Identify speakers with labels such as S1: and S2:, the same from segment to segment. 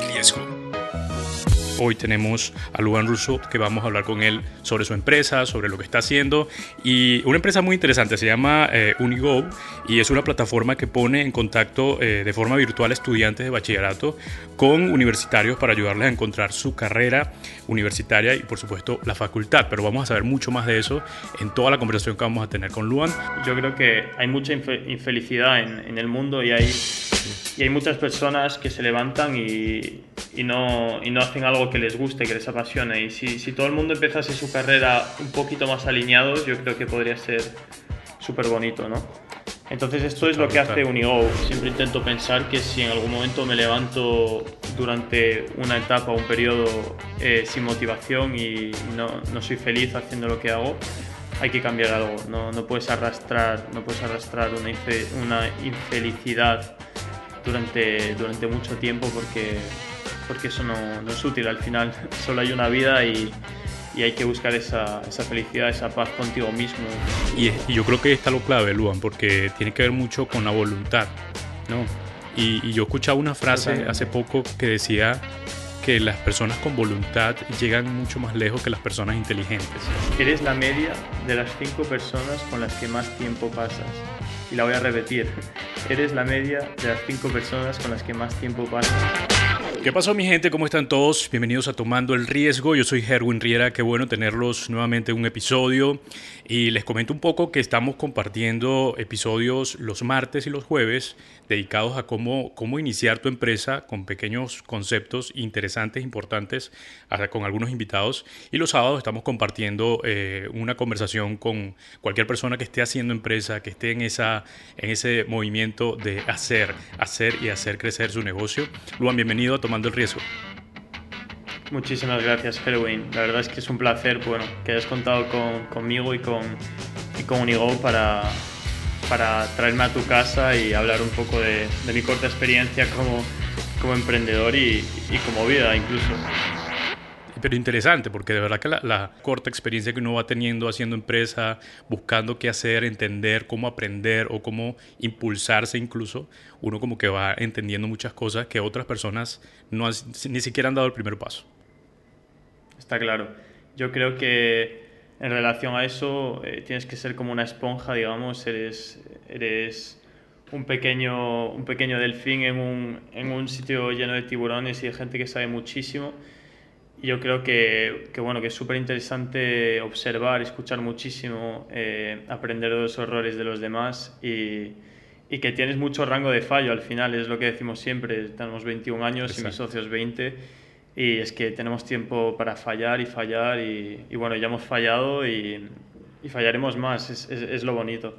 S1: riesgo. Hoy tenemos a Luan Russo que vamos a hablar con él sobre su empresa, sobre lo que está haciendo y una empresa muy interesante se llama eh, Unigo y es una plataforma que pone en contacto eh, de forma virtual estudiantes de bachillerato con universitarios para ayudarles a encontrar su carrera universitaria y por supuesto la facultad. Pero vamos a saber mucho más de eso en toda la conversación que vamos a tener con Luan.
S2: Yo creo que hay mucha infelicidad en, en el mundo y hay, y hay muchas personas que se levantan y, y no, y no hacen algo que les guste, que les apasione. Y si, si todo el mundo empezase su carrera un poquito más alineados, yo creo que podría ser súper bonito, ¿no? Entonces esto es lo que hace Unigo. Siempre intento pensar que si en algún momento me levanto durante una etapa, un periodo eh, sin motivación y no, no, soy feliz haciendo lo que hago, hay que cambiar algo. No, no puedes arrastrar, no puedes arrastrar una, una infelicidad durante, durante mucho tiempo porque porque eso no, es útil. Al final solo hay una vida y, hay que buscar esa, felicidad, esa paz contigo mismo.
S1: Y, yo creo que está lo clave, Luan, porque tiene que ver mucho con la voluntad, ¿no? Y, yo escuchaba una frase hace poco que decía que las personas con voluntad llegan mucho más lejos que las personas inteligentes.
S2: Eres la media de las cinco personas con las que más tiempo pasas. Y la voy a repetir. Eres la media de las cinco personas con las que más tiempo pasas.
S1: ¿Qué pasó mi gente? ¿Cómo están todos? Bienvenidos a Tomando el Riesgo. Yo soy Herwin Riera, qué bueno tenerlos nuevamente en un episodio. Y les comento un poco que estamos compartiendo episodios los martes y los jueves dedicados a cómo, cómo iniciar tu empresa con pequeños conceptos interesantes, importantes, con algunos invitados. Y los sábados estamos compartiendo eh, una conversación con cualquier persona que esté haciendo empresa, que esté en, esa, en ese movimiento de hacer, hacer y hacer crecer su negocio. Luan, bienvenido a Tomando el riesgo.
S2: Muchísimas gracias, Halloween. La verdad es que es un placer bueno, que hayas contado conmigo y con, y con Unigo para, traerme a tu casa y hablar un poco de, mi corta experiencia como, emprendedor y como vida incluso
S1: pero interesante, porque de verdad que la, corta experiencia que uno va teniendo haciendo empresa, buscando qué hacer, entender cómo aprender o cómo impulsarse incluso, uno como que va entendiendo muchas cosas que otras personas no ni siquiera han dado el primer paso.
S2: Está claro. Yo creo que en relación a eso eh, tienes que ser como una esponja, digamos, eres, eres un pequeño, un pequeño delfín en un, en un sitio lleno de tiburones y de gente que sabe muchísimo yo creo que, que, bueno, que es súper interesante observar, escuchar muchísimo, eh, aprender de los errores de los demás y, y, que tienes mucho rango de fallo al final, es lo que decimos siempre, tenemos 21 años y mis socios 20 y es que tenemos tiempo para fallar y fallar y, y bueno, ya hemos fallado y, y fallaremos más, es, es, es, lo bonito.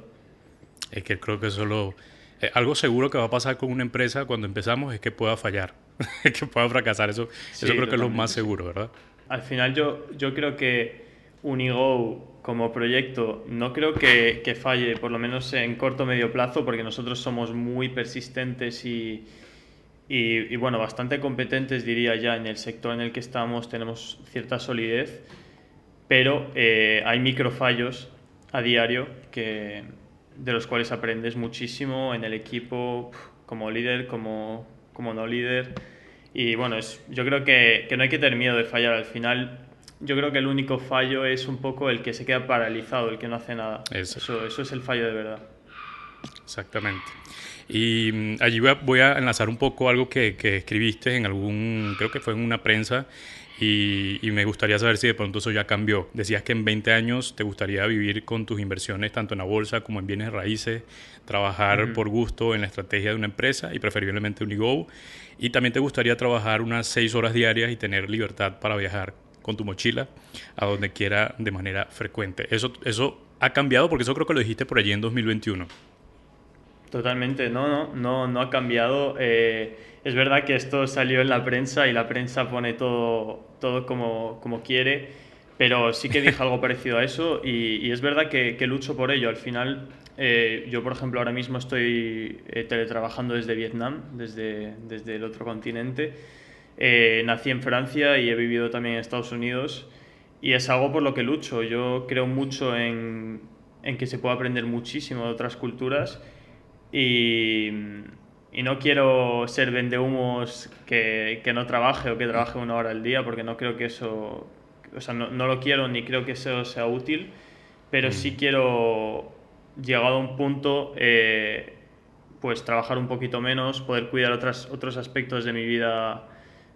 S1: Es que creo que solo... Eh, algo seguro que va a pasar con una empresa cuando empezamos es que pueda fallar que pueda fracasar. Eso, eso creo que es lo más seguro, ¿verdad?
S2: Al final yo, yo creo que Unigo como proyecto no creo que, que falle, por lo menos en corto o medio plazo, porque nosotros somos muy persistentes y, y, bueno, bastante competentes, diría ya, en el sector en el que estamos, tenemos cierta solidez, pero eh, hay microfallos a diario que, de los cuales aprendes muchísimo en el equipo, como líder, como como no líder. Y bueno, es, yo creo que, que, no hay que tener miedo de fallar. Al final, yo creo que el único fallo es un poco el que se queda paralizado, el que no hace nada. Eso, eso es el fallo de verdad.
S1: Exactamente. Y mm, allí voy a, voy a, enlazar un poco algo que, que, escribiste en algún, creo que fue en una prensa, y, y, me gustaría saber si de pronto eso ya cambió. Decías que en 20 años te gustaría vivir con tus inversiones tanto en la bolsa como en bienes raíces, trabajar por gusto en la estrategia de una empresa y preferiblemente Unigo. Y también te gustaría trabajar unas 6 horas diarias y tener libertad para viajar con tu mochila a donde quiera de manera frecuente. Eso, eso ha cambiado porque eso creo que lo dijiste por allí en 2021.
S2: Totalmente, no, no, no, no ha cambiado. Eh, es verdad que esto salió en la prensa y la prensa pone todo, todo como, como quiere, pero sí que dije algo parecido a eso y, y es verdad que, que, lucho por ello. Al final, eh, yo por ejemplo ahora mismo estoy eh, teletrabajando desde Vietnam, desde, desde el otro continente. Nací en Francia y he vivido también en Estados Unidos y es algo por lo que lucho. Yo creo mucho en, en que se puede aprender muchísimo de otras culturas y y no quiero ser vendehumos que, que no trabaje o que trabaje una hora al día, porque no creo que eso, o sea, no, no lo quiero ni creo que eso sea útil, pero sí mm. quiero, llegado a un punto, eh, pues trabajar un poquito menos, poder cuidar otras, otros aspectos de mi vida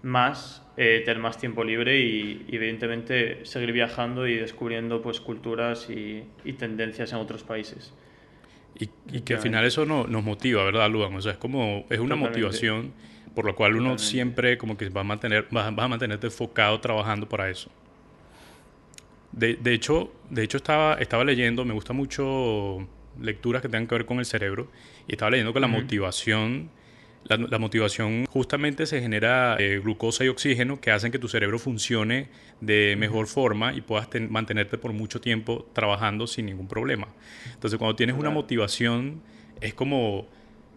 S2: más, eh, tener más tiempo libre y, evidentemente seguir viajando y descubriendo pues culturas y, y tendencias en otros países.
S1: Y, que al final eso no, nos motiva, ¿verdad, Luan? O sea, es como, es una motivación por la cual uno siempre como que va a, mantener, va, a mantenerte enfocado trabajando para eso. De, de, hecho, de hecho estaba, estaba leyendo, me gusta mucho lecturas que tengan que ver con el cerebro, y estaba leyendo que la motivación la, motivación justamente se genera eh, glucosa y oxígeno que hacen que tu cerebro funcione de mejor forma y puedas mantenerte por mucho tiempo trabajando sin ningún problema. Entonces cuando tienes una motivación es como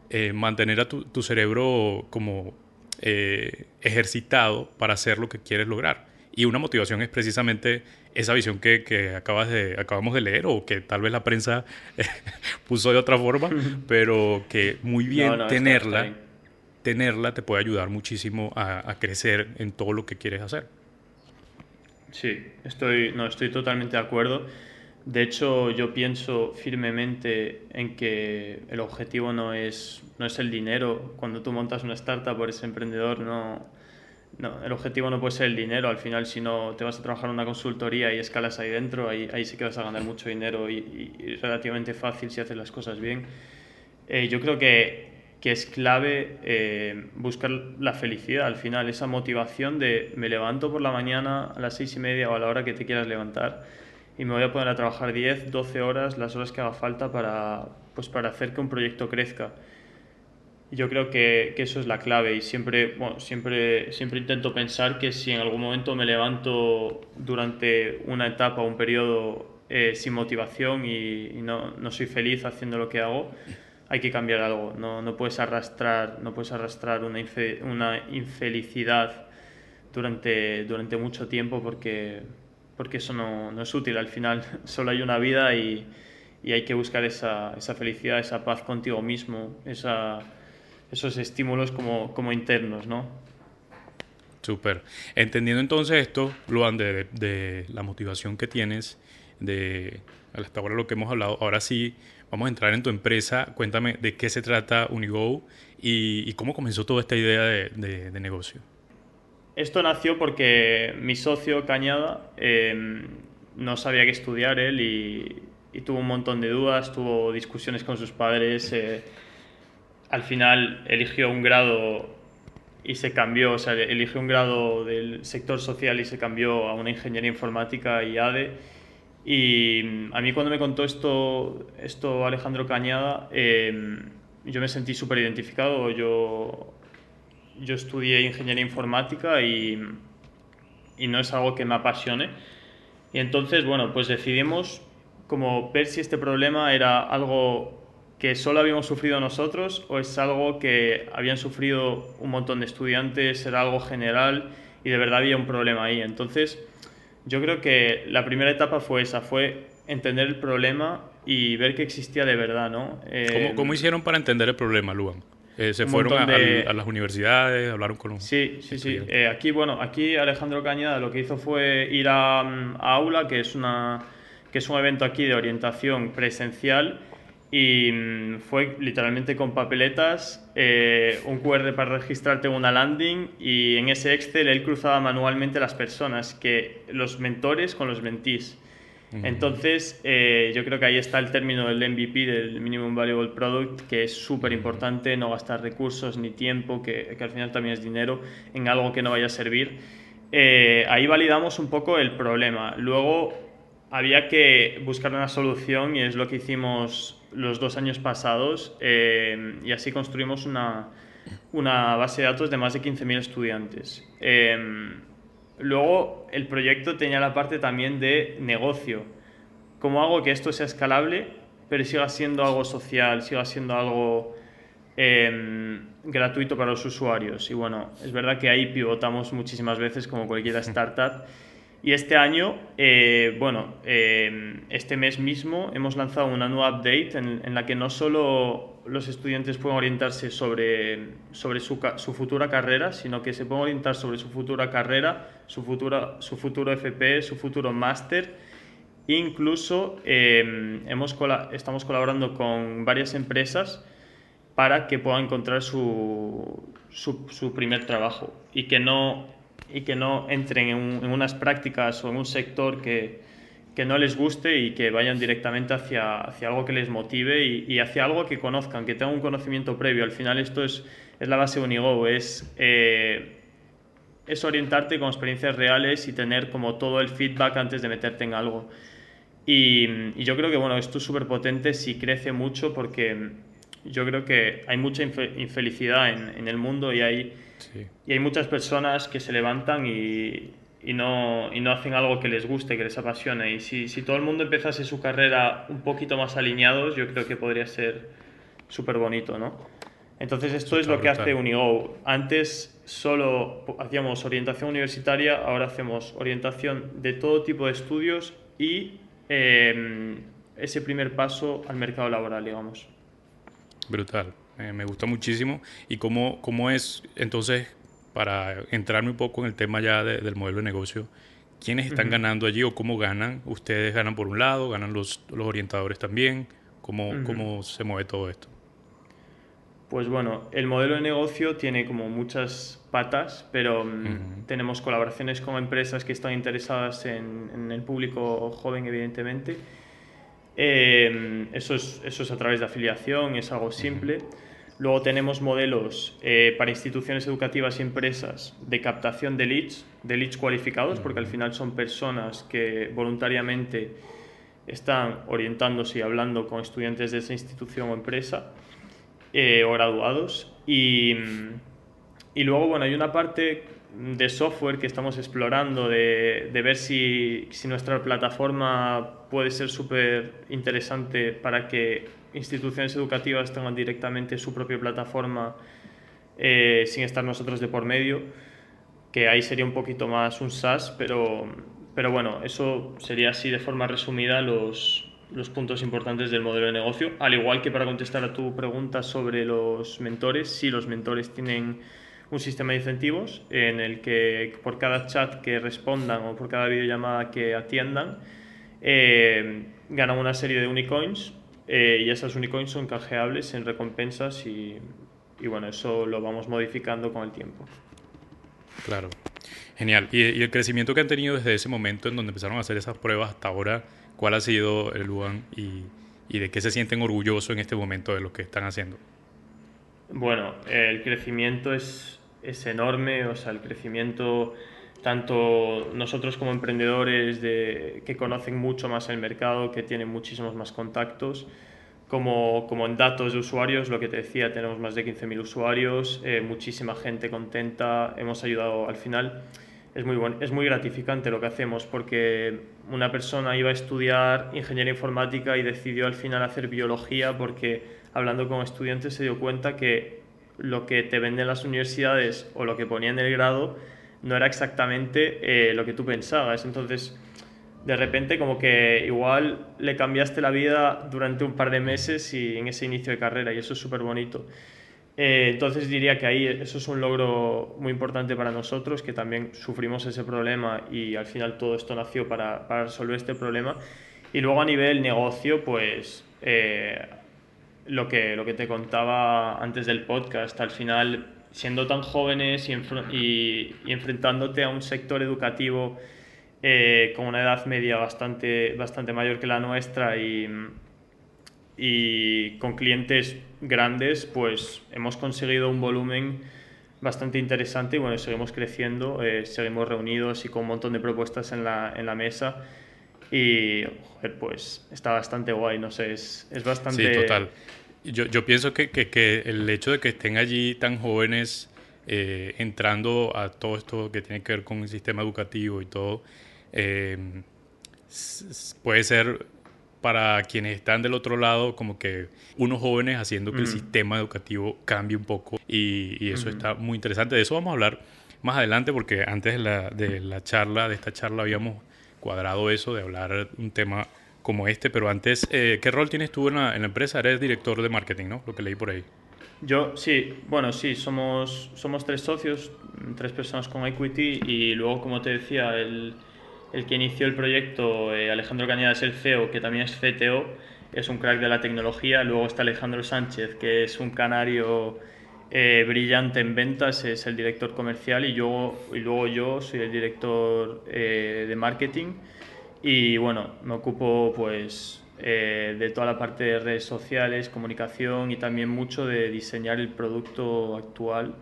S1: eh, mantener a tu, cerebro como eh, ejercitado para hacer lo que quieres lograr. Y una motivación es precisamente esa visión que, acabas de, acabamos de leer o que tal vez la prensa puso de otra forma, pero que muy bien tenerla tenerla te puede ayudar muchísimo a, crecer en todo lo que quieres hacer.
S2: Sí, estoy, no, estoy totalmente de acuerdo. De hecho, yo pienso firmemente en que el objetivo no es, no es el dinero. Cuando tú montas una startup o eres emprendedor, no, no, el objetivo no puede ser el dinero. Al final, si no te vas a trabajar en una consultoría y escalas ahí dentro, ahí, ahí sí que vas a ganar mucho dinero y, es relativamente fácil si haces las cosas bien. Eh, yo creo que que es clave eh, buscar la felicidad al final, esa motivación de me levanto por la mañana a las seis y media o a la hora que te quieras levantar y me voy a poner a trabajar 10, 12 horas, las horas que haga falta para, pues para hacer que un proyecto crezca. Yo creo que, que, eso es la clave y siempre, bueno, siempre, siempre intento pensar que si en algún momento me levanto durante una etapa o un periodo eh, sin motivación y, y no, no soy feliz haciendo lo que hago, hay que cambiar algo. No, no puedes arrastrar, no puedes arrastrar una, una infelicidad durante, durante mucho tiempo porque, porque eso no, no, es útil. Al final solo hay una vida y, y hay que buscar esa, esa, felicidad, esa paz contigo mismo, esa, esos estímulos como, como internos, ¿no?
S1: Súper. Entendiendo entonces esto, Luan, de, de, la motivación que tienes, de hasta ahora lo que hemos hablado, ahora sí Vamos a entrar en tu empresa. Cuéntame de qué se trata Unigo y, cómo comenzó toda esta idea de, negocio.
S2: Esto nació porque mi socio Cañada em, no sabía qué estudiar él y, tuvo un montón de dudas, tuvo discusiones con sus padres. Eh, al final eligió un grado y se cambió, o sea, eligió un grado del sector social y se cambió a una ingeniería informática y ADE y mm, a mí cuando me contó esto, esto Alejandro Cañada, em, yo me sentí súper identificado. Yo, yo estudié ingeniería informática y, y, no es algo que me apasione. Y entonces, bueno, pues decidimos como ver si este problema era algo que solo habíamos sufrido nosotros o es algo que habían sufrido un montón de estudiantes, era algo general y de verdad había un problema ahí. Entonces, yo creo que la primera etapa fue esa, fue entender el problema y ver que existía de verdad, ¿no?
S1: Eh, ¿Cómo, hicieron para entender el problema, Luan? Eh, ¿Se fueron a, las universidades, hablaron con los
S2: Sí, sí, sí. Eh, aquí, bueno, aquí Alejandro Cañada lo que hizo fue ir a, a Aula, que es, una, que es un evento aquí de orientación presencial, y mm, fue literalmente con papeletas, eh, un QR para registrarte en una landing y en ese Excel él cruzaba manualmente las personas, que los mentores con los mentees. Entonces, eh, yo creo que ahí está el término del MVP, del Minimum Valuable Product, que es súper importante, no gastar recursos ni tiempo, que, que, al final también es dinero, en algo que no vaya a servir. Eh, ahí validamos un poco el problema. Luego había que buscar una solución y es lo que hicimos los dos años pasados eh, y así construimos una, una, base de datos de más de 15.000 estudiantes. Eh, luego el proyecto tenía la parte también de negocio. ¿Cómo hago que esto sea escalable pero siga siendo algo social, siga siendo algo eh, gratuito para los usuarios? Y bueno, es verdad que ahí pivotamos muchísimas veces como cualquier startup. Y este año, eh, bueno, eh, este mes mismo hemos lanzado una nueva update en, la que no solo los estudiantes pueden orientarse sobre, sobre su, su, futura carrera, sino que se pueden orientar sobre su futura carrera, su, futura, su futuro FP, su futuro máster. Incluso eh, hemos, estamos colaborando con varias empresas para que puedan encontrar su, su, su primer trabajo y que no, y que no entren en, en unas prácticas o en un sector que, que no les guste y que vayan directamente hacia, hacia algo que les motive y, hacia algo que conozcan, que tengan un conocimiento previo. Al final esto es, es la base Unigo, es, eh, es orientarte con experiencias reales y tener como todo el feedback antes de meterte en algo. Y, yo creo que bueno, esto es súper potente si crece mucho porque yo creo que hay mucha infelicidad en, en el mundo y hay, y hay muchas personas que se levantan y, y no, y no hacen algo que les guste, que les apasione. Y si, si todo el mundo empezase su carrera un poquito más alineados, yo creo que podría ser súper bonito, ¿no? Entonces esto es lo que hace Unigo. Antes solo hacíamos orientación universitaria, ahora hacemos orientación de todo tipo de estudios y em, ese primer paso al mercado laboral, digamos.
S1: Brutal, eh, me gusta muchísimo. ¿Y cómo, cómo es entonces para entrarme un poco en el tema ya del modelo de negocio, ¿quiénes están ganando allí o cómo ganan? ¿Ustedes ganan por un lado, ganan los, los orientadores también? ¿Cómo, ¿Cómo se mueve todo esto?
S2: Pues bueno, el modelo de negocio tiene como muchas patas, pero mm, tenemos colaboraciones con empresas que están interesadas en, el público joven, evidentemente. Eh, eso, es, eso es a través de afiliación, es algo simple. Luego tenemos modelos eh, para instituciones educativas y empresas de captación de leads, de leads cualificados, porque al final son personas que voluntariamente están orientándose y hablando con estudiantes de esa institución o empresa eh, o graduados. Y, y, luego, bueno, hay una parte de software que estamos explorando, de, de ver si, si nuestra plataforma puede ser súper interesante para que instituciones educativas tengan directamente su propia plataforma eh, sin estar nosotros de por medio, que ahí sería un poquito más un SaaS, pero, pero bueno, eso sería así de forma resumida los, los puntos importantes del modelo de negocio. Al igual que para contestar a tu pregunta sobre los mentores, sí, los mentores tienen un sistema de incentivos en el que por cada chat que respondan o por cada videollamada que atiendan, eh, ganan una serie de unicoins eh, y esas unicoins son canjeables en recompensas y, y, bueno, eso lo vamos modificando con el tiempo.
S1: Claro, genial. ¿Y, el crecimiento que han tenido desde ese momento en donde empezaron a hacer esas pruebas hasta ahora, cuál ha sido el Luan y, y de qué se sienten orgullosos en este momento de lo que están haciendo?
S2: Bueno, el crecimiento es, es enorme, o sea, el crecimiento tanto nosotros como emprendedores de, que conocen mucho más el mercado, que tienen muchísimos más contactos, como, como en datos de usuarios, lo que te decía, tenemos más de 15.000 usuarios, eh, muchísima gente contenta, hemos ayudado al final. Es muy, bueno, es muy gratificante lo que hacemos porque una persona iba a estudiar ingeniería informática y decidió al final hacer biología porque hablando con estudiantes se dio cuenta que lo que te venden las universidades o lo que ponía en el grado no era exactamente eh, lo que tú pensabas. Entonces, de repente como que igual le cambiaste la vida durante un par de meses y en ese inicio de carrera y eso es súper bonito. Eh, entonces diría que ahí eso es un logro muy importante para nosotros, que también sufrimos ese problema y al final todo esto nació para, para resolver este problema. Y luego a nivel negocio, pues eh, lo, que, lo que te contaba antes del podcast, al final siendo tan jóvenes y, enfrentándote a un sector educativo eh, con una edad media bastante, bastante mayor que la nuestra y, y con clientes grandes, pues hemos conseguido un volumen bastante interesante y bueno, seguimos creciendo, eh, seguimos reunidos y con un montón de propuestas en la, en la mesa y pues está bastante guay, no sé, es, es bastante...
S1: Sí, total. Yo, yo pienso que, que, que, el hecho de que estén allí tan jóvenes eh, entrando a todo esto que tiene que ver con el sistema educativo y todo, eh, puede ser para quienes están del otro lado como que unos jóvenes haciendo que el sistema educativo cambie un poco y, y eso está muy interesante. De eso vamos a hablar más adelante porque antes de la, de la charla, de esta charla habíamos cuadrado eso, de hablar un tema como este, pero antes, eh, ¿qué rol tienes tú en la, empresa? Eres director de marketing, ¿no? Lo que leí por ahí.
S2: Yo, sí, bueno, sí, somos, somos tres socios, tres personas con equity y luego, como te decía, el, el que inició el proyecto, eh, Alejandro Cañada, es el CEO, que también es CTO, es un crack de la tecnología. Luego está Alejandro Sánchez, que es un canario eh, brillante en ventas, es el director comercial y, yo, y luego yo soy el director eh, de marketing. Y bueno, me ocupo pues eh, de toda la parte de redes sociales, comunicación y también mucho de diseñar el producto actual,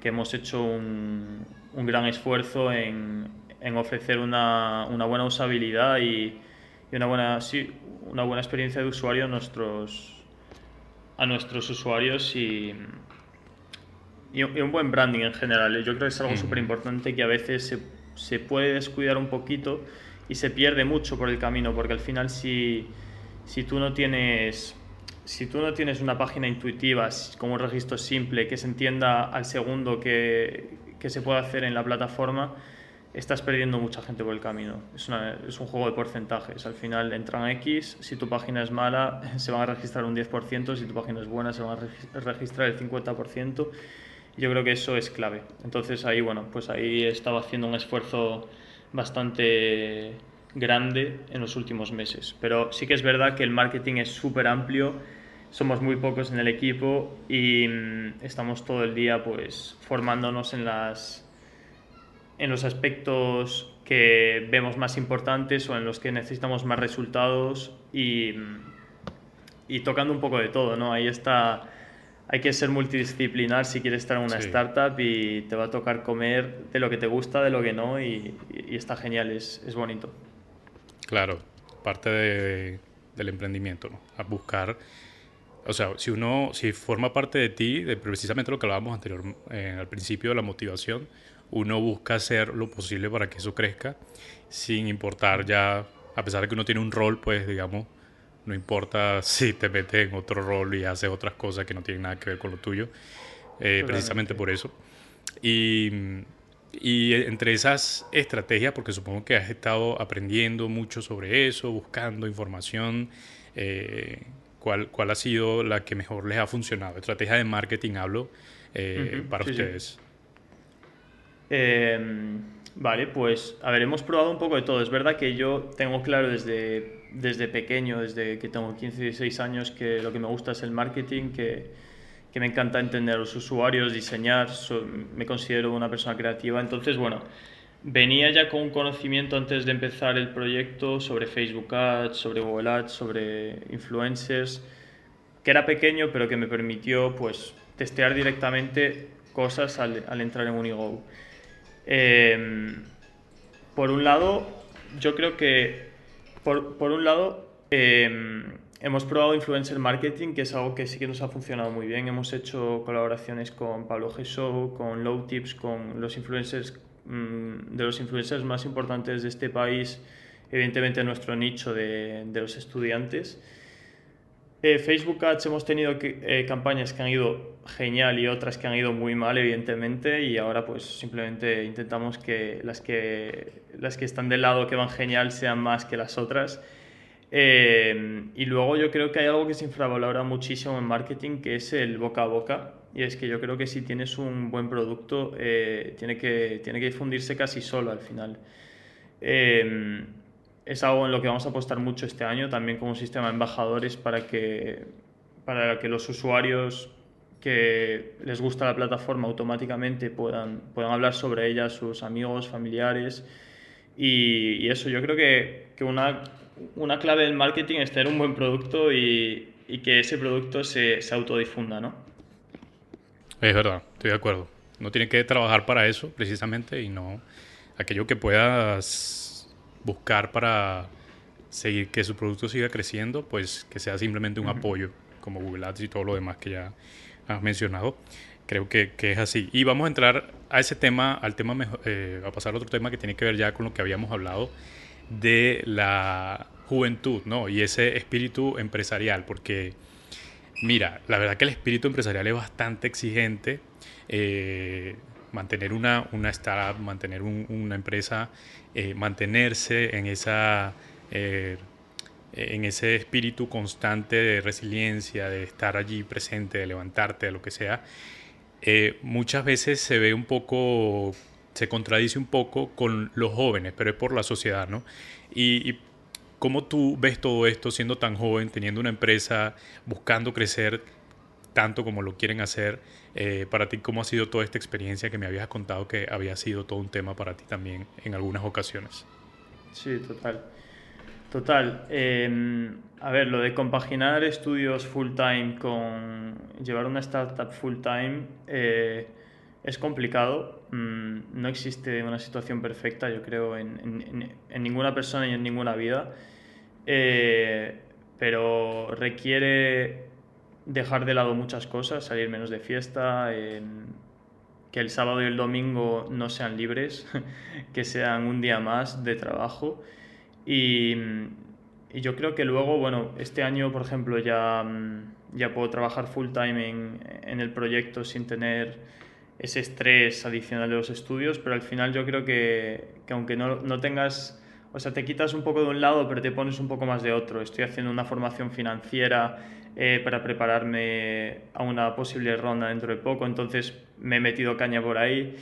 S2: que hemos hecho un, un gran esfuerzo en, en ofrecer una, una, buena usabilidad y, y, una, buena, sí, una buena experiencia de usuario a nuestros, a nuestros usuarios y, y, un buen branding en general. Yo creo que es algo súper importante que a veces se, se puede descuidar un poquito y se pierde mucho por el camino, porque al final si, si tú no tienes si tú no tienes una página intuitiva con un registro simple que se entienda al segundo que, que se puede hacer en la plataforma, estás perdiendo mucha gente por el camino. Es, una, es, un juego de porcentajes. Al final entran X, si tu página es mala se van a registrar un 10%, si tu página es buena se van a registrar el 50%. Yo creo que eso es clave. Entonces ahí, bueno, pues ahí estaba haciendo un esfuerzo bastante grande en los últimos meses. Pero sí que es verdad que el marketing es súper amplio, somos muy pocos en el equipo y mm, estamos todo el día pues formándonos en, las, en los aspectos que vemos más importantes o en los que necesitamos más resultados y, mm, y tocando un poco de todo, ¿no? Ahí está hay que ser multidisciplinar si quieres estar en una startup y te va a tocar comer de lo que te gusta, de lo que no, y, está genial, es, es, bonito.
S1: Claro, parte de, del emprendimiento, ¿no? A buscar, o sea, si uno, si forma parte de ti, de precisamente lo que hablábamos anterior, eh, al principio de la motivación, uno busca hacer lo posible para que eso crezca, sin importar ya, a pesar de que uno tiene un rol, pues, digamos, no importa si te metes en otro rol y haces otras cosas que no tienen nada que ver con lo tuyo, eh, precisamente por eso. Y, y, entre esas estrategias, porque supongo que has estado aprendiendo mucho sobre eso, buscando información, eh, ¿cuál, ¿cuál ha sido la que mejor les ha funcionado? Estrategia de marketing hablo eh, para ustedes.
S2: Em, vale, pues a ver, hemos probado un poco de todo. Es verdad que yo tengo claro desde desde pequeño, desde que tengo 15, 16 años, que lo que me gusta es el marketing, que, que me encanta entender a los usuarios, diseñar, me considero una persona creativa. Entonces, bueno, venía ya con un conocimiento antes de empezar el proyecto sobre Facebook Ads, sobre Google Ads, sobre influencers, que era pequeño, pero que me permitió pues testear directamente cosas al, al entrar en Unigo. Eh, por un lado, yo creo que por, por un lado, eh, hemos probado influencer marketing, que es algo que sí que nos ha funcionado muy bien. Hemos hecho colaboraciones con Pablo Gesó, con Low Tips, con los influencers, mmm, de los influencers más importantes de este país, evidentemente nuestro nicho de, de los estudiantes. Eh, Facebook Ads hemos tenido que, eh, campañas que han ido genial y otras que han ido muy mal, evidentemente, y ahora pues simplemente intentamos que las que, las que están del lado que van genial sean más que las otras. Eh, y luego yo creo que hay algo que se infravalora muchísimo en marketing, que es el boca a boca. Y es que yo creo que si tienes un buen producto, tiene, que, tiene que difundirse casi solo al final es algo en lo que vamos a apostar mucho este año, también como sistema de embajadores para que, para que los usuarios que les gusta la plataforma automáticamente puedan, puedan hablar sobre ella a sus amigos, familiares. Y, eso, yo creo que, que, una, una clave del marketing es tener un buen producto y, y que ese producto se, se autodifunda, ¿no?
S1: Es verdad, estoy de acuerdo. No tiene que trabajar para eso precisamente y no aquello que puedas buscar para seguir que su producto siga creciendo, pues que sea simplemente un apoyo como Google Ads y todo lo demás que ya has mencionado. Creo que, que es así. Y vamos a entrar a ese tema, al tema, eh, a pasar a otro tema que tiene que ver ya con lo que habíamos hablado de la juventud, ¿no? Y ese espíritu empresarial, porque mira, la verdad que el espíritu empresarial es bastante exigente. Eh, mantener una, una startup, mantener una empresa, eh, mantenerse en esa, eh, en ese espíritu constante de resiliencia, de estar allí presente, de levantarte, de lo que sea, eh, muchas veces se ve un poco, se contradice un poco con los jóvenes, pero es por la sociedad, ¿no? Y, cómo tú ves todo esto siendo tan joven, teniendo una empresa, buscando crecer tanto como lo quieren hacer, eh, para ti, ¿cómo ha sido toda esta experiencia que me habías contado que había sido todo un tema para ti también en algunas ocasiones?
S2: Sí, total. Total. Em, a ver, lo de compaginar estudios full time con llevar una startup full time eh, es complicado. Mm, no existe una situación perfecta, yo creo, en, ninguna persona y en ninguna vida. Eh, pero requiere dejar de lado muchas cosas, salir menos de fiesta, que el sábado y el domingo no sean libres, que sean un día más de trabajo. Y, y, yo creo que luego, bueno, este año, por ejemplo, ya, ya puedo trabajar full time en, en el proyecto sin tener ese estrés adicional de los estudios, pero al final yo creo que, que aunque no, no, tengas, o sea, te quitas un poco de un lado, pero te pones un poco más de otro. Estoy haciendo una formación financiera eh, para prepararme a una posible ronda dentro de poco, entonces me he metido caña por ahí.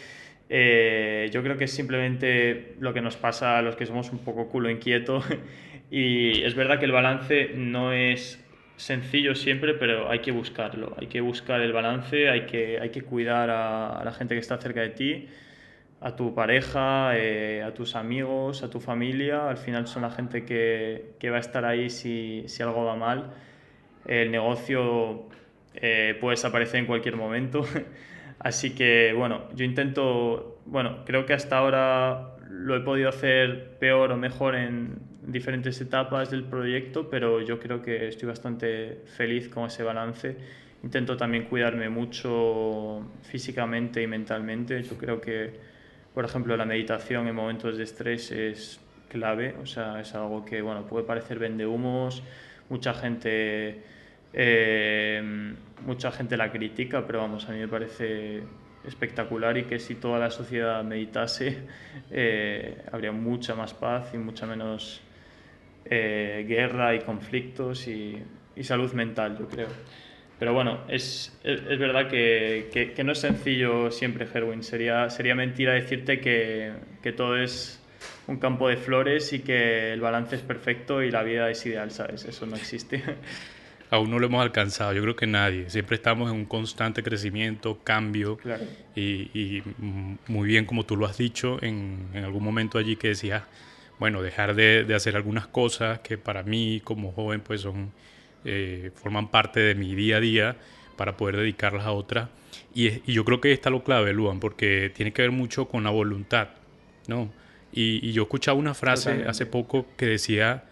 S2: Eh, yo creo que es simplemente lo que nos pasa a los que somos un poco culo inquieto y es verdad que el balance no es sencillo siempre, pero hay que buscarlo, hay que buscar el balance, hay que, hay que cuidar a, la gente que está cerca de ti, a tu pareja, eh, a tus amigos, a tu familia, al final son la gente que, que va a estar ahí si, si, algo va mal. El negocio eh, puede desaparecer en cualquier momento. Así que bueno, yo intento, bueno, creo que hasta ahora lo he podido hacer peor o mejor en diferentes etapas del proyecto, pero yo creo que estoy bastante feliz con ese balance. Intento también cuidarme mucho físicamente y mentalmente. Yo creo que, por ejemplo, la meditación en momentos de estrés es clave, o sea, es algo que, bueno, puede parecer vende humos, mucha gente eh, mucha gente la critica, pero vamos, a mí me parece espectacular y que si toda la sociedad meditase eh, habría mucha más paz y mucha menos eh, guerra y conflictos y, salud mental, yo creo. Pero bueno, es, es, verdad que, que, no es sencillo siempre, Herwin. Sería, sería mentira decirte que, que todo es un campo de flores y que el balance es perfecto y la vida es ideal, ¿sabes? Eso no existe.
S1: aún no lo hemos alcanzado. Yo creo que nadie. Siempre estamos en un constante crecimiento, cambio. Y, muy bien, como tú lo has dicho, en, algún momento allí que decías, bueno, dejar de, hacer algunas cosas que para mí como joven pues son, eh, forman parte de mi día a día para poder dedicarlas a otras. Y, yo creo que está lo clave, Luan, porque tiene que ver mucho con la voluntad, ¿no? Y, yo escuchaba una frase hace poco que decía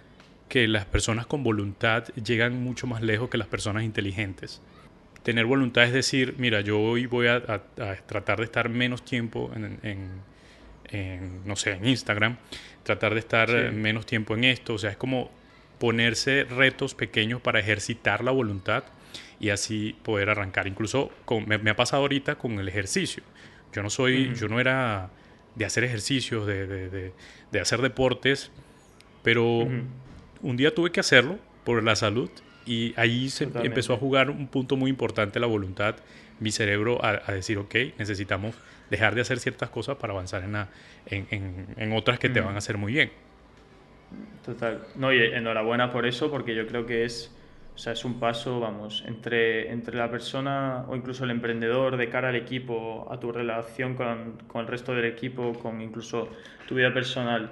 S1: que las personas con voluntad llegan mucho más lejos que las personas inteligentes. Tener voluntad es decir, mira, yo hoy voy a, tratar de estar menos tiempo en, no sé, en Instagram, tratar de estar menos tiempo en esto, o sea, es como ponerse retos pequeños para ejercitar la voluntad y así poder arrancar. Incluso me, ha pasado ahorita con el ejercicio. Yo no soy, yo no era de hacer ejercicios, de, hacer deportes, pero un día tuve que hacerlo por la salud y ahí se empezó a jugar un punto muy importante la voluntad, mi cerebro a, decir, ok, necesitamos dejar de hacer ciertas cosas para avanzar en, en, en, otras que te van a hacer muy bien.
S2: Total. No, y enhorabuena por eso, porque yo creo que es, o sea, es un paso, vamos, entre, entre la persona o incluso el emprendedor de cara al equipo, a tu relación con, con el resto del equipo, con incluso tu vida personal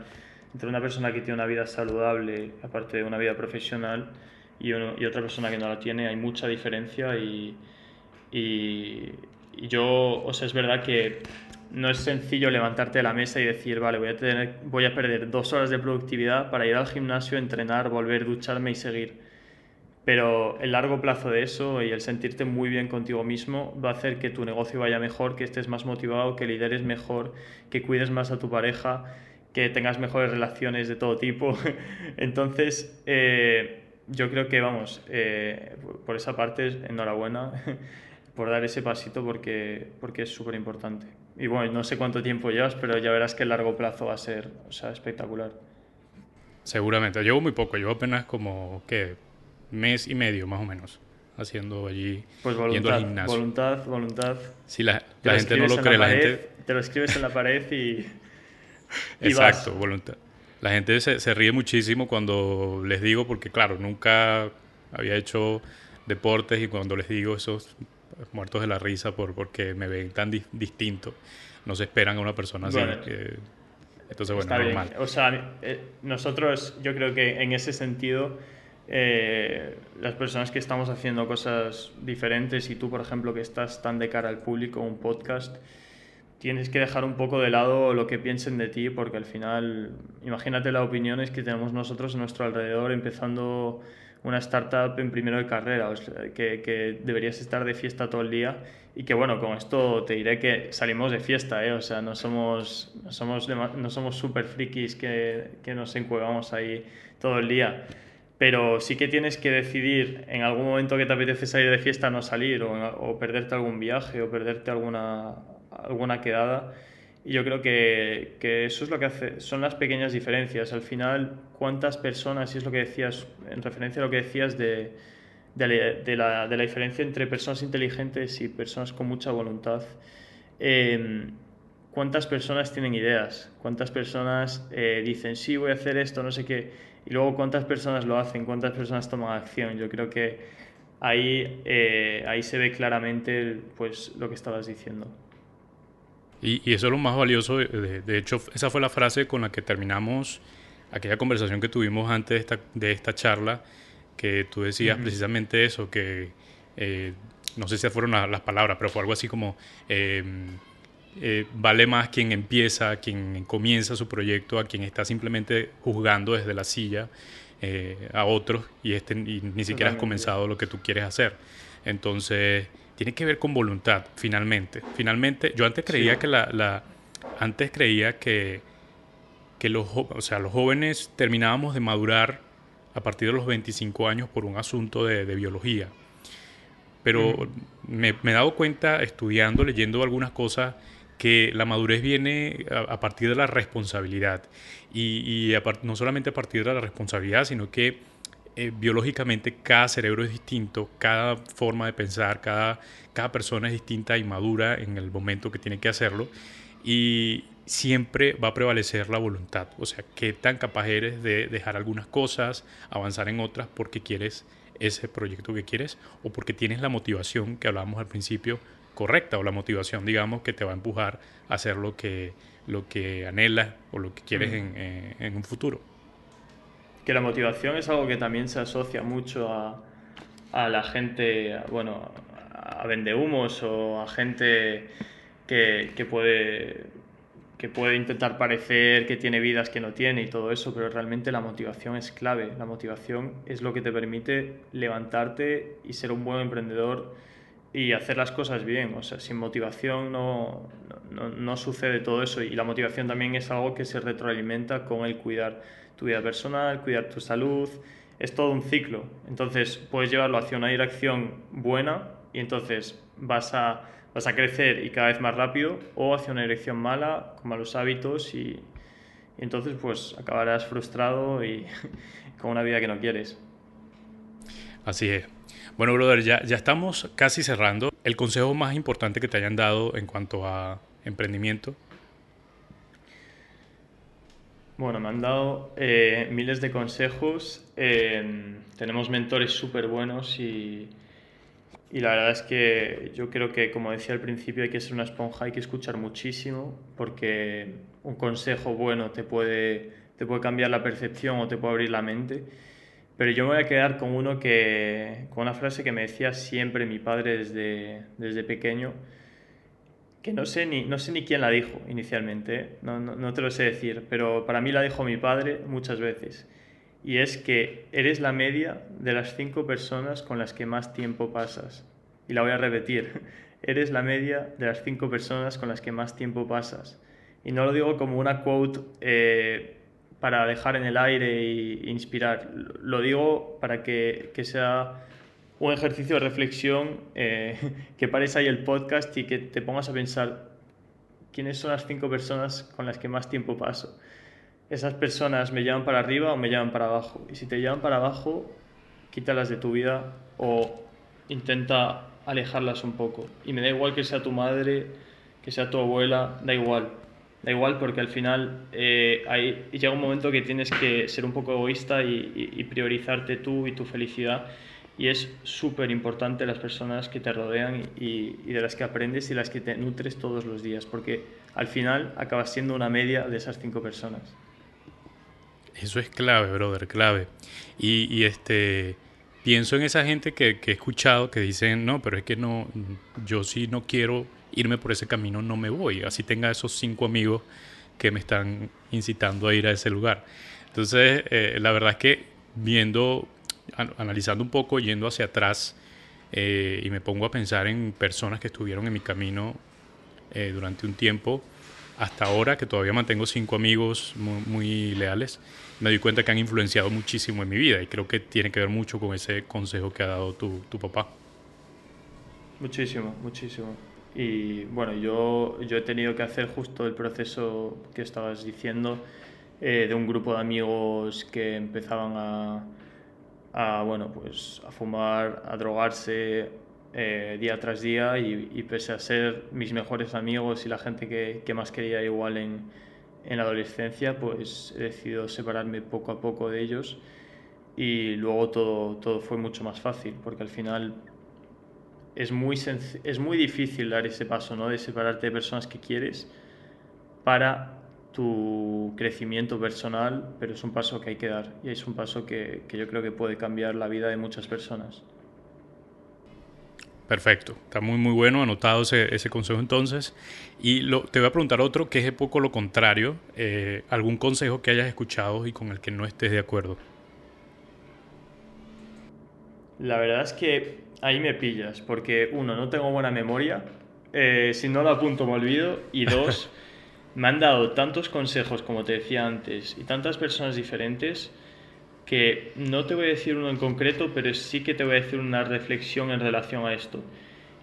S2: entre una persona que tiene una vida saludable, aparte de una vida profesional, y, otra persona que no la tiene, hay mucha diferencia y, y, yo, o sea, es verdad que no es sencillo levantarte de la mesa y decir, vale, voy a, tener, voy a perder dos horas de productividad para ir al gimnasio, entrenar, volver, ducharme y seguir. Pero el largo plazo de eso y el sentirte muy bien contigo mismo va a hacer que tu negocio vaya mejor, que estés más motivado, que lideres mejor, que cuides más a tu pareja que tengas mejores relaciones de todo tipo. Entonces, eh, yo creo que, vamos, eh, por esa parte, enhorabuena por dar ese pasito porque, porque es súper importante. Y bueno, no sé cuánto tiempo llevas, pero ya verás que el largo plazo va a ser o sea, espectacular.
S1: Seguramente. Llevo muy poco, llevo apenas como, ¿qué? Mes y medio más o menos haciendo allí,
S2: pues voluntad, yendo al gimnasio. Voluntad, voluntad.
S1: Si la, la gente no lo cree, la, gente...
S2: Te lo escribes en la pared y...
S1: Exacto, voluntad. La gente se, se, ríe muchísimo cuando les digo, porque claro, nunca había hecho deportes y cuando les digo esos muertos de la risa por, porque me ven tan distinto, no se esperan a una persona así. entonces, bueno, normal.
S2: O sea, eh, nosotros, yo creo que en ese sentido eh, las personas que estamos haciendo cosas diferentes y tú, por ejemplo, que estás tan de cara al público, un podcast, tienes que dejar un poco de lado lo que piensen de ti, porque al final, imagínate las opiniones que tenemos nosotros a nuestro alrededor, empezando una startup en primero de carrera, que, deberías estar de fiesta todo el día y que bueno, con esto te diré que salimos de fiesta, ¿eh? o sea, no somos, no somos, no somos super frikis que, que nos encuevamos ahí todo el día pero sí que tienes que decidir en algún momento que te apetece salir de fiesta no salir o, perderte algún viaje o perderte alguna, alguna quedada. Y yo creo que, que, eso es lo que hace, son las pequeñas diferencias. Al final, cuántas personas, y es lo que decías, en referencia a lo que decías de, de, la, de la, diferencia entre personas inteligentes y personas con mucha voluntad, em, cuántas personas tienen ideas, cuántas personas eh, dicen, sí, voy a hacer esto, no sé qué y luego cuántas personas lo hacen, cuántas personas toman acción. Yo creo que ahí, eh, ahí se ve claramente pues, lo que estabas diciendo.
S1: Y, y, eso es lo más valioso. De, de, hecho, esa fue la frase con la que terminamos aquella conversación que tuvimos antes de esta, de esta charla, que tú decías precisamente eso, que eh, no sé si fueron las palabras, pero fue algo así como... Eh, eh, vale más quien empieza, quien comienza su proyecto, a quien está simplemente juzgando desde la silla eh, a otros y, este, ni siquiera has comenzado lo que tú quieres hacer. Entonces, tiene que ver con voluntad, finalmente. Finalmente, yo antes creía que la, antes creía que, que los, o sea, los jóvenes terminábamos de madurar a partir de los 25 años por un asunto de, biología. Pero me, me, he dado cuenta estudiando, leyendo algunas cosas que la madurez viene a, partir de la responsabilidad y, no solamente a partir de la responsabilidad, sino que eh, biológicamente cada cerebro es distinto, cada forma de pensar, cada, cada persona es distinta y madura en el momento que tiene que hacerlo y siempre va a prevalecer la voluntad, o sea, qué tan capaz eres de dejar algunas cosas, avanzar en otras porque quieres ese proyecto que quieres o porque tienes la motivación que hablábamos al principio correcta o la motivación, digamos, que te va a empujar a hacer lo que, lo que anhelas o lo que quieres en, eh, en, un futuro.
S2: Que la motivación es algo que también se asocia mucho a, a la gente, bueno, a vendehumos o a gente que, que, puede que puede intentar parecer que tiene vidas que no tiene y todo eso, pero realmente la motivación es clave. La motivación es lo que te permite levantarte y ser un buen emprendedor y hacer las cosas bien. O sea, sin motivación no, no, no, sucede todo eso y la motivación también es algo que se retroalimenta con el cuidar tu vida personal, cuidar tu salud. Es todo un ciclo. Entonces puedes llevarlo hacia una dirección buena y entonces vas a, vas a crecer y cada vez más rápido o hacia una dirección mala con malos hábitos y, y entonces pues acabarás frustrado y con una vida que no quieres.
S1: Así es. Bueno, brother, ya, ya estamos casi cerrando. ¿El consejo más importante que te hayan dado en cuanto a emprendimiento?
S2: Bueno, me han dado eh, miles de consejos. Em, tenemos mentores súper buenos y, y, la verdad es que yo creo que, como decía al principio, hay que ser una esponja, hay que escuchar muchísimo porque un consejo bueno te puede, te puede cambiar la percepción o te puede abrir la mente. Pero yo me voy a quedar con uno que, con una frase que me decía siempre mi padre desde, desde pequeño, que no sé, ni, no sé ni quién la dijo inicialmente, no, no, no te lo sé decir, pero para mí la dijo mi padre muchas veces. Y es que eres la media de las cinco personas con las que más tiempo pasas. Y la voy a repetir, eres la media de las cinco personas con las que más tiempo pasas. Y no lo digo como una quote eh, para dejar en el aire e inspirar. Lo digo para que, que sea un ejercicio de reflexión, eh, que pares ahí el podcast y que te pongas a pensar quiénes son las cinco personas con las que más tiempo paso. esas personas me llevan para arriba o me llevan para abajo. Y si te llevan para abajo, quítalas de tu vida o intenta alejarlas un poco. Y me da igual que sea tu madre, que sea tu abuela, da igual. Da igual porque al final eh, llega un momento que tienes que ser un poco egoísta y priorizarte tú y tu felicidad y es súper importante las personas que te rodean y, de las que aprendes y las que te nutres todos los días, porque al final acabas siendo una media de esas cinco personas.
S1: Eso es clave, brother, clave. Y, este pienso en esa gente que, que, he escuchado que dicen, no, pero es que no, yo sí no quiero irme por ese camino, no me voy. Así tenga esos cinco amigos que me están incitando a ir a ese lugar. Entonces, eh, la verdad es que viendo analizando un poco, yendo hacia atrás, eh, y me pongo a pensar en personas que estuvieron en mi camino eh, durante un tiempo, hasta ahora, que todavía mantengo cinco amigos muy, leales, me doy cuenta que han influenciado muchísimo en mi vida y creo que tiene que ver mucho con ese consejo que ha dado tu, papá.
S2: Muchísimo, muchísimo. Y bueno, yo, yo he tenido que hacer justo el proceso que estabas diciendo eh, de un grupo de amigos que empezaban a, a, bueno, pues, a fumar, a drogarse eh, día tras día y, pese a ser mis mejores amigos y la gente que, que más quería igual en, en, la adolescencia, pues he decidido separarme poco a poco de ellos y luego todo, todo fue mucho más fácil porque al final es muy, es muy difícil dar ese paso, ¿no? De separarte de personas que quieres para tu crecimiento personal, pero es un paso que hay que dar y es un paso que, que yo creo que puede cambiar la vida de muchas personas.
S1: Perfecto, está muy muy bueno, anotado ese, ese consejo entonces. Y lo, te voy a preguntar otro que es un poco lo contrario, eh, algún consejo que hayas escuchado y con el que no estés de acuerdo.
S2: La verdad es que ahí me pillas, porque uno, no tengo buena memoria, eh, si no lo apunto me olvido, y dos, me han dado tantos consejos, como te decía antes, y tantas personas diferentes, que no te voy a decir uno en concreto, pero sí que te voy a decir una reflexión en relación a esto.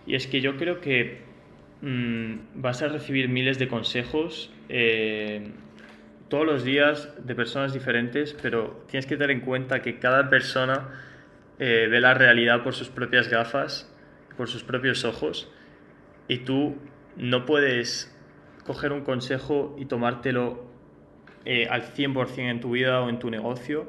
S2: Y es que yo creo que mm, vas a recibir miles de consejos eh, todos los días de personas diferentes, pero tienes que tener en cuenta que cada persona eh, ve la realidad por sus propias gafas, por sus propios ojos, y tú no puedes coger un consejo y tomártelo eh, al 100% en tu vida o en tu negocio,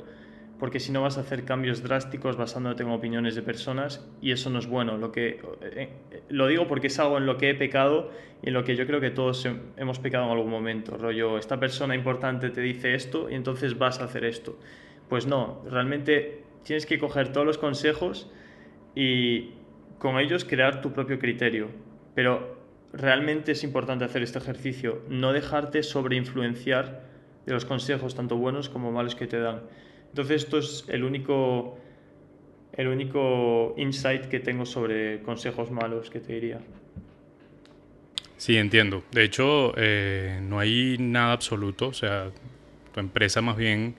S2: porque si no vas a hacer cambios drásticos basándote en opiniones de personas y eso no es bueno. Lo, que, eh, eh, lo digo porque es algo en lo que he pecado y en lo que yo creo que todos hemos pecado en algún momento. Rollo, esta persona importante te dice esto y entonces vas a hacer esto. Pues no, realmente tienes que coger todos los consejos y con ellos crear tu propio criterio. Pero realmente es importante hacer este ejercicio, no dejarte sobreinfluenciar de los consejos, tanto buenos como malos que te dan. Entonces, esto es el único, el único insight que tengo sobre consejos malos que te diría.
S1: Sí, entiendo. De hecho, eh, no hay nada absoluto. O sea, tu empresa más bien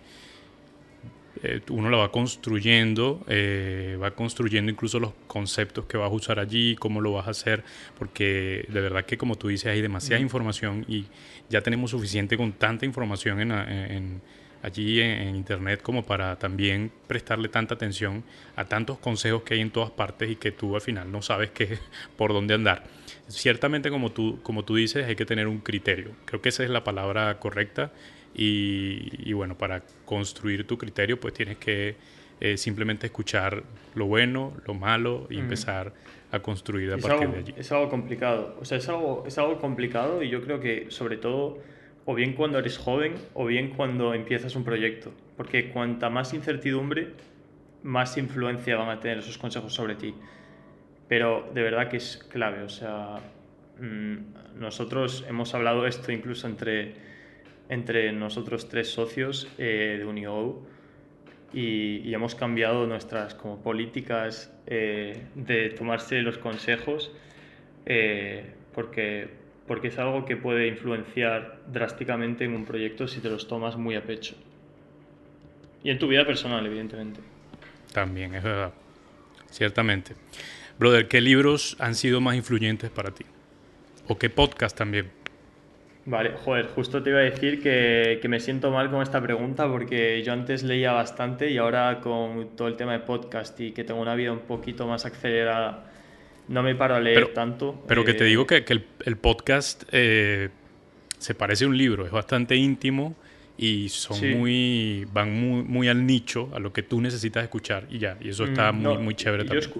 S1: eh, uno la va construyendo, eh, va construyendo incluso los conceptos que vas a usar allí, cómo lo vas a hacer, porque de verdad que como tú dices hay demasiada información y ya tenemos suficiente con tanta información en, allí en, internet como para también prestarle tanta atención a tantos consejos que hay en todas partes y que tú al final no sabes qué, por dónde andar. Ciertamente como tú, como tú dices hay que tener un criterio, creo que esa es la palabra correcta y, bueno, para construir tu criterio, pues tienes que eh, simplemente escuchar lo bueno, lo malo y empezar a construir a partir de allí.
S2: Es algo complicado. O sea, es algo, es algo complicado y yo creo que sobre todo o bien cuando eres joven o bien cuando empiezas un proyecto. Porque cuanta más incertidumbre, más influencia van a tener esos consejos sobre ti. Pero de verdad que es clave. O sea, mm, nosotros hemos hablado esto incluso entre entre nosotros tres socios eh, de Unio y, hemos cambiado nuestras como políticas eh, de tomarse los consejos eh, porque, porque es algo que puede influenciar drásticamente en un proyecto si te los tomas muy a pecho. Y en tu vida personal, evidentemente.
S1: También, es verdad. Ciertamente. Brother, ¿qué libros han sido más influyentes para ti? ¿O qué podcast también?
S2: Vale, joder, justo te iba a decir que, que, me siento mal con esta pregunta porque yo antes leía bastante y ahora con todo el tema de podcast y que tengo una vida un poquito más acelerada, no me paro a leer tanto.
S1: Pero que te eh, digo que, que el, podcast eh, se parece a un libro, es bastante íntimo y son muy van muy, muy al nicho, a lo que tú necesitas escuchar y ya, y eso está mm, muy, muy chévere también.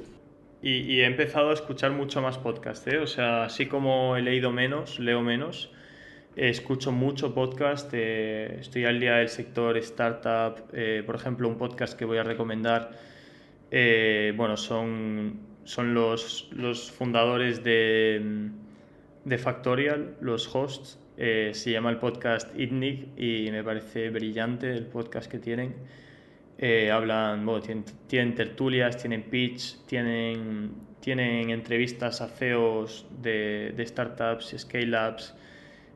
S2: Y, y, he empezado a escuchar mucho más podcast, ¿eh? o sea, así como he leído menos, leo menos Escucho mucho podcast, eh, estoy al día del sector startup. Eh, por ejemplo, un podcast que voy a recomendar, eh, bueno, son, son los, los fundadores de, de Factorial, los hosts. se llama el podcast ITNIC y me parece brillante el podcast que tienen. hablan, bueno, tienen, tertulias, tienen pitch, tienen, tienen entrevistas a CEOs de, de startups, scale-ups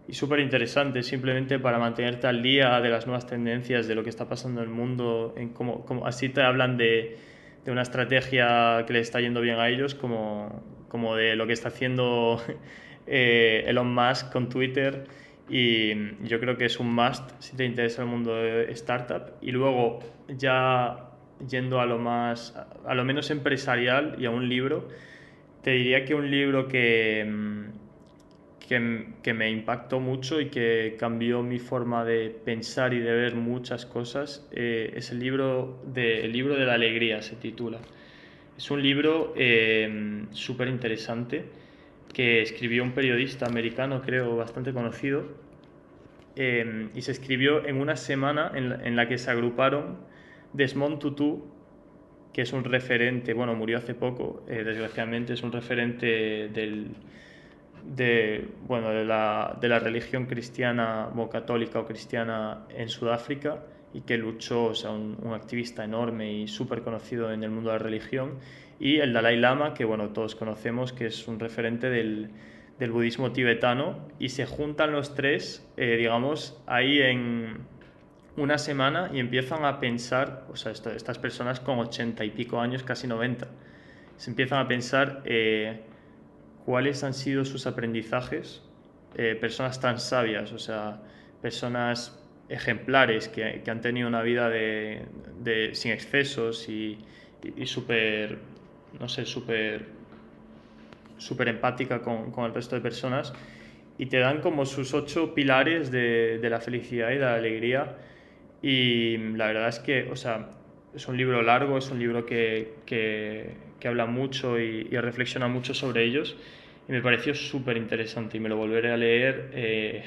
S2: y súper interesante simplemente para mantenerte al día de las nuevas tendencias, de lo que está pasando en el mundo, en cómo, así te hablan de, de, una estrategia que le está yendo bien a ellos, como, como de lo que está haciendo eh, Elon Musk con Twitter. Y yo creo que es un must si te interesa el mundo de startup. Y luego, ya yendo a lo más, a lo menos empresarial y a un libro, te diría que un libro que mm, que, me impactó mucho y que cambió mi forma de pensar y de ver muchas cosas eh, es el libro, de, libro de la alegría, se titula. Es un libro eh, súper interesante que escribió un periodista americano, creo, bastante conocido, eh, y se escribió en una semana en la, que se agruparon Desmond Tutu, que es un referente, bueno, murió hace poco, desgraciadamente, es un referente del de, bueno, de, la, de la religión cristiana o católica o cristiana en Sudáfrica y que luchó, o sea, un, activista enorme y súper conocido en el mundo de la religión, y el Dalai Lama, que bueno, todos conocemos, que es un referente del, del budismo tibetano, y se juntan los tres, eh, digamos, ahí en una semana y empiezan a pensar, o sea, estas personas con ochenta y pico años, casi 90, se empiezan a pensar... Eh, cuáles han sido sus aprendizajes, eh, personas tan sabias, o sea, personas ejemplares que, han tenido una vida de, sin excesos y, y, súper, no sé, súper super empática con, con, el resto de personas. Y te dan como sus ocho pilares de, de, la felicidad y de la alegría. Y la verdad es que, o sea, es un libro largo, es un libro que, que, que habla mucho y, reflexiona mucho sobre ellos y me pareció súper interesante y me lo volveré a leer eh,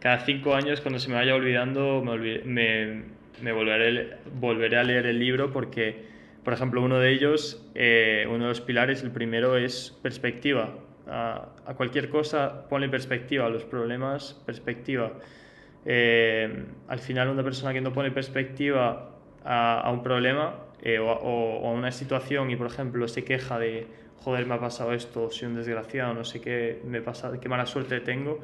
S2: cada cinco años cuando se me vaya olvidando me, volveré, volveré, a leer el libro porque por ejemplo uno de ellos eh, uno de los pilares el primero es perspectiva. A, cualquier cosa ponle perspectiva. A los problemas perspectiva. Eh, al final una persona que no pone perspectiva a un problema o, o a una situación y por ejemplo se queja de joder, me ha pasado esto, soy un desgraciado, no sé qué, me pasa, qué mala suerte tengo.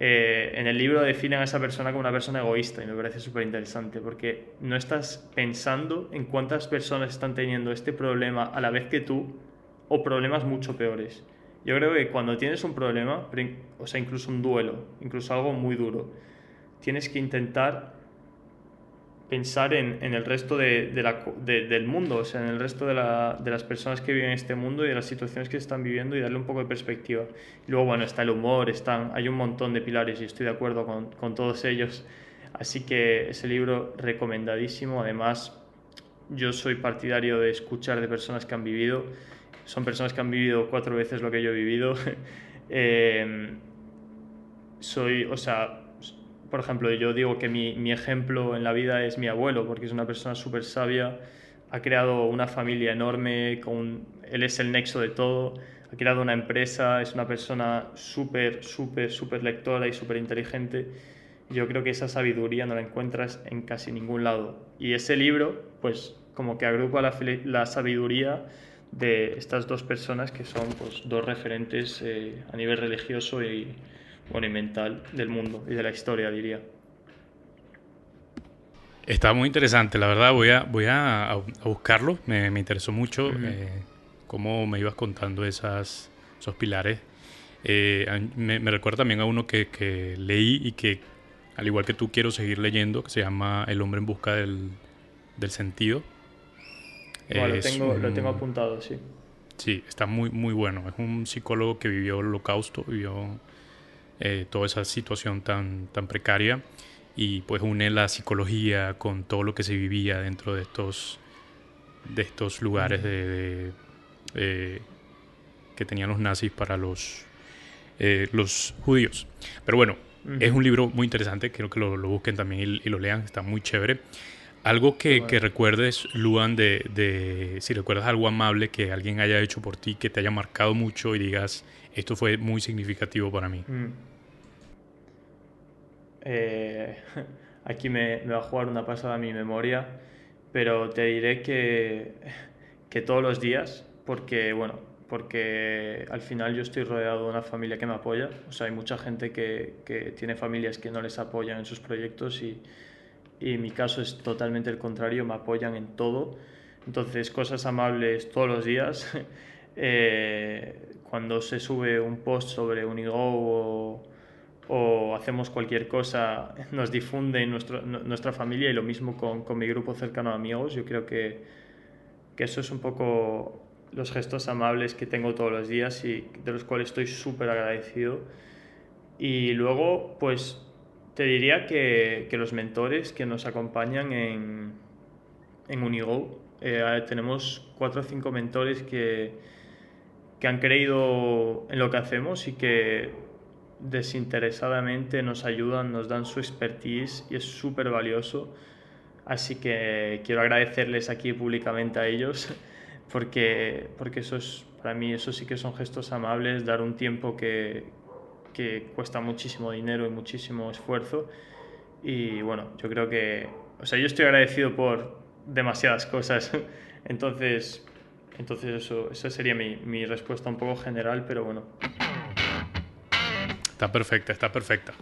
S2: Eh, en el libro definen a esa persona como una persona egoísta y me parece súper interesante porque no estás pensando en cuántas personas están teniendo este problema a la vez que tú o problemas mucho peores. Yo creo que cuando tienes un problema, o sea, incluso un duelo, incluso algo muy duro, tienes que intentar pensar en, en el resto de, de la, del mundo, o sea, en el resto de, la, de, las personas que viven en este mundo y de las situaciones que están viviendo y darle un poco de perspectiva. Y luego, bueno, está el humor, están, hay un montón de pilares y estoy de acuerdo con, con todos ellos. Así que ese libro recomendadísimo. Además, yo soy partidario de escuchar de personas que han vivido. Son personas que han vivido cuatro veces lo que yo he vivido. eh, soy, o sea, por ejemplo, yo digo que mi, mi, ejemplo en la vida es mi abuelo, porque es una persona súper sabia, ha creado una familia enorme, con, él es el nexo de todo, ha creado una empresa, es una persona súper, súper, súper lectora y súper inteligente. Yo creo que esa sabiduría no la encuentras en casi ningún lado. Y ese libro, pues como que agrupa la, la sabiduría de estas dos personas que son pues, dos referentes eh, a nivel religioso y, monumental del mundo y de la historia, diría.
S1: Está muy interesante, la verdad voy a, voy a, buscarlo, me, me, interesó mucho eh, cómo me ibas contando esas, esos pilares. Eh, me, recuerda también a uno que, leí y que, al igual que tú, quiero seguir leyendo, que se llama El hombre en busca del, sentido.
S2: lo, tengo, lo tengo apuntado, sí.
S1: Sí, está muy, muy bueno. Es un psicólogo que vivió el holocausto, vivió eh, toda esa situación tan, tan precaria y pues une la psicología con todo lo que se vivía dentro de estos, de estos lugares de, que tenían los nazis para los, eh, los judíos. Pero bueno, es un libro muy interesante, quiero que lo, busquen también y, lo lean, está muy chévere. Algo que, que recuerdes, Luan, de, de, si recuerdas algo amable que alguien haya hecho por ti, que te haya marcado mucho y digas, esto fue muy significativo para mí. Mm.
S2: Eh, aquí me, va a jugar una pasada mi memoria, pero te diré que, que todos los días, porque bueno, porque al final yo estoy rodeado de una familia que me apoya, o sea, hay mucha gente que, que tiene familias que no les apoyan en sus proyectos y, y en mi caso es totalmente el contrario, me apoyan en todo. Entonces, cosas amables todos los días. Eh, cuando se sube un post sobre Unigo o, o hacemos cualquier cosa, nos difunde nuestro, nuestra familia y lo mismo con, con, mi grupo cercano de amigos. Yo creo que, que eso es un poco los gestos amables que tengo todos los días y de los cuales estoy súper agradecido. Y luego, pues te diría que, que, los mentores que nos acompañan en, en Unigo, eh, tenemos cuatro o cinco mentores que, que han creído en lo que hacemos y que desinteresadamente nos ayudan, nos dan su expertise y es súper valioso. Así que quiero agradecerles aquí públicamente a ellos porque, porque eso es, para mí eso sí que son gestos amables, dar un tiempo que, que cuesta muchísimo dinero y muchísimo esfuerzo. Y bueno, yo creo que, o sea, yo estoy agradecido por demasiadas cosas. Entonces, entonces eso, esa sería mi, mi respuesta un poco general, pero bueno.
S1: Está perfecta, está perfecta.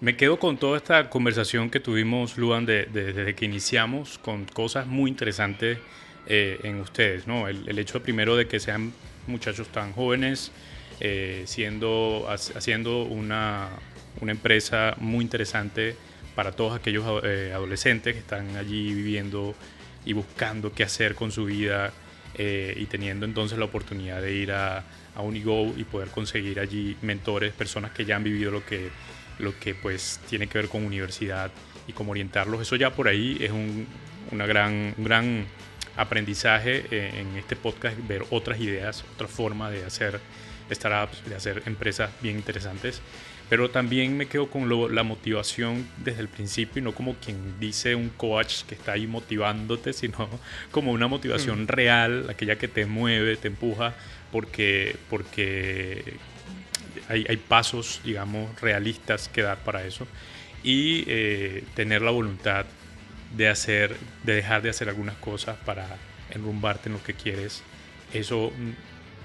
S1: Me quedo con toda esta conversación que tuvimos, Luan, desde que iniciamos, con cosas muy interesantes eh, en ustedes, ¿no? El, el, hecho primero de que sean muchachos tan jóvenes, eh, siendo, haciendo una, una, empresa muy interesante para todos aquellos eh, adolescentes que están allí viviendo y buscando qué hacer con su vida eh, y teniendo entonces la oportunidad de ir a, a, Unigo y poder conseguir allí mentores, personas que ya han vivido lo que, lo que pues tiene que ver con universidad y cómo orientarlos. Eso ya por ahí es un, una gran, un gran aprendizaje en este podcast, ver otras ideas, otra forma de hacer startups, de hacer empresas bien interesantes. Pero también me quedo con la motivación desde el principio y no como quien dice un coach que está ahí motivándote, sino como una motivación mm. real, aquella que te mueve, te empuja, porque, porque hay, hay pasos, digamos, realistas que dar para eso. Y eh, tener la voluntad de hacer, de dejar de hacer algunas cosas para enrumbarte en lo que quieres. Eso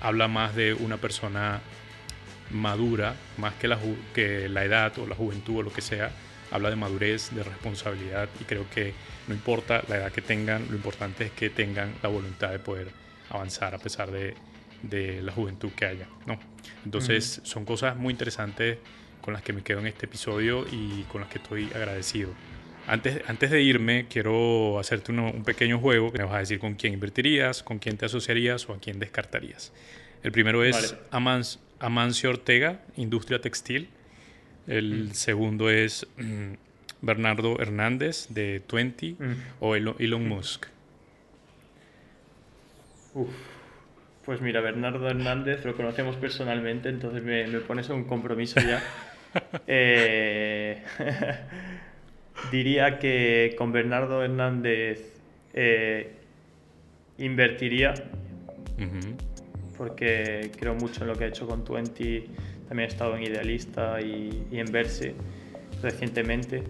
S1: habla más de una persona madura, más que la, que la edad o la juventud o lo que sea, habla de madurez, de responsabilidad y creo que no importa la edad que tengan, lo importante es que tengan la voluntad de poder avanzar a pesar de, de la juventud que haya. ¿no? Entonces son cosas muy interesantes con las que me quedo en este episodio y con las que estoy agradecido. Antes, antes de irme, quiero hacerte un pequeño juego que me vas a decir con quién invertirías, con quién te asociarías o a quién descartarías. El primero es Amancio Ortega, Industria Textil. El mm. segundo es mm, Bernardo Hernández, de Twenty, mm. o Elon, Musk.
S2: Pues mira, Bernardo Hernández lo conocemos personalmente, entonces me, me pones un compromiso ya. eh... diría que con Bernardo Hernández eh, invertiría porque creo mucho en lo que ha hecho con Twenty. También he estado en Idealista y, en Verse recientemente.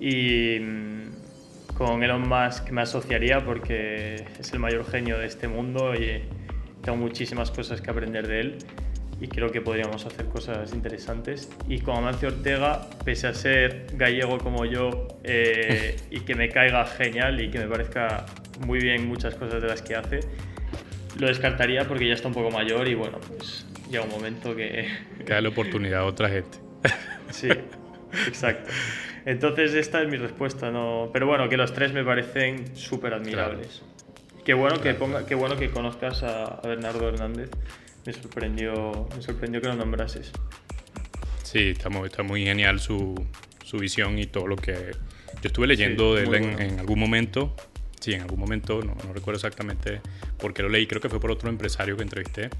S2: Y mm, con Elon Musk me asociaría porque es el mayor genio de este mundo y tengo muchísimas cosas que aprender de él y creo que podríamos hacer cosas interesantes. Y con Amancio Ortega, pese a ser gallego como yo eh, y que me caiga genial y que me parezca muy bien muchas cosas de las que hace, lo descartaría porque ya está un poco mayor y bueno, pues llega un momento que...
S1: Que da la oportunidad a otra gente.
S2: sí, exacto. Entonces esta es mi respuesta, no... Pero bueno, que los tres me parecen súper admirables. Qué bueno que ponga, qué bueno que conozcas a, Bernardo Hernández. Me sorprendió, me sorprendió que lo nombrases.
S1: Sí, está muy, está muy genial su, su visión y todo lo que yo estuve leyendo de él en, algún momento. Sí, en algún momento, no, recuerdo exactamente por qué lo leí, creo que fue por otro empresario que entrevisté.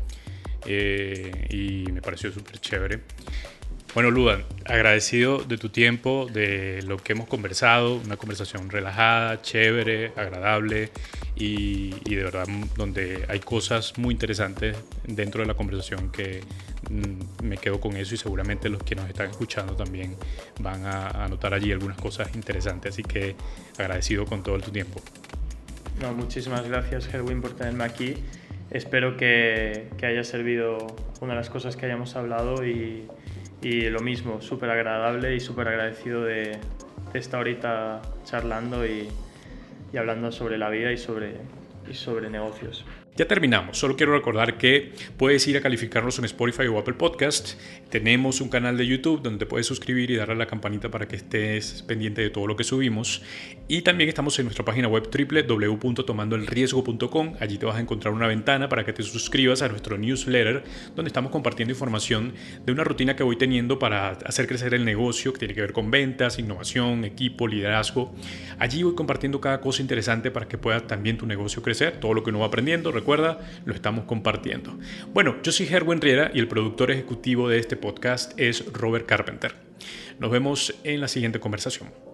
S1: Eh, y me pareció súper chévere. Bueno, Luda, agradecido de tu tiempo, de lo que hemos conversado, una conversación relajada, chévere, agradable y, de verdad donde hay cosas muy interesantes dentro de la conversación que mm, me quedo con eso y seguramente los que nos están escuchando también van a, a notar allí algunas cosas interesantes, así que agradecido con todo tu tiempo.
S2: No, muchísimas gracias, Herwin, por tenerme aquí. Espero que, que haya servido una de las cosas que hayamos hablado y y lo mismo, súper agradable y súper agradecido de, estar ahorita charlando y, y, hablando sobre la vida y sobre, y sobre negocios.
S1: Ya terminamos, solo quiero recordar que puedes ir a calificarnos en Spotify o Apple Podcast. Tenemos un canal de YouTube donde te puedes suscribir y darle a la campanita para que estés pendiente de todo lo que subimos. Y también estamos en nuestra página web www.tomandoelriesgo.com. Allí te vas a encontrar una ventana para que te suscribas a nuestro newsletter donde estamos compartiendo información de una rutina que voy teniendo para hacer crecer el negocio que tiene que ver con ventas, innovación, equipo, liderazgo. Allí voy compartiendo cada cosa interesante para que pueda también tu negocio crecer, todo lo que uno va aprendiendo recuerda, lo estamos compartiendo. Bueno, yo soy Gerwin Riera y el productor ejecutivo de este podcast es Robert Carpenter. Nos vemos en la siguiente conversación.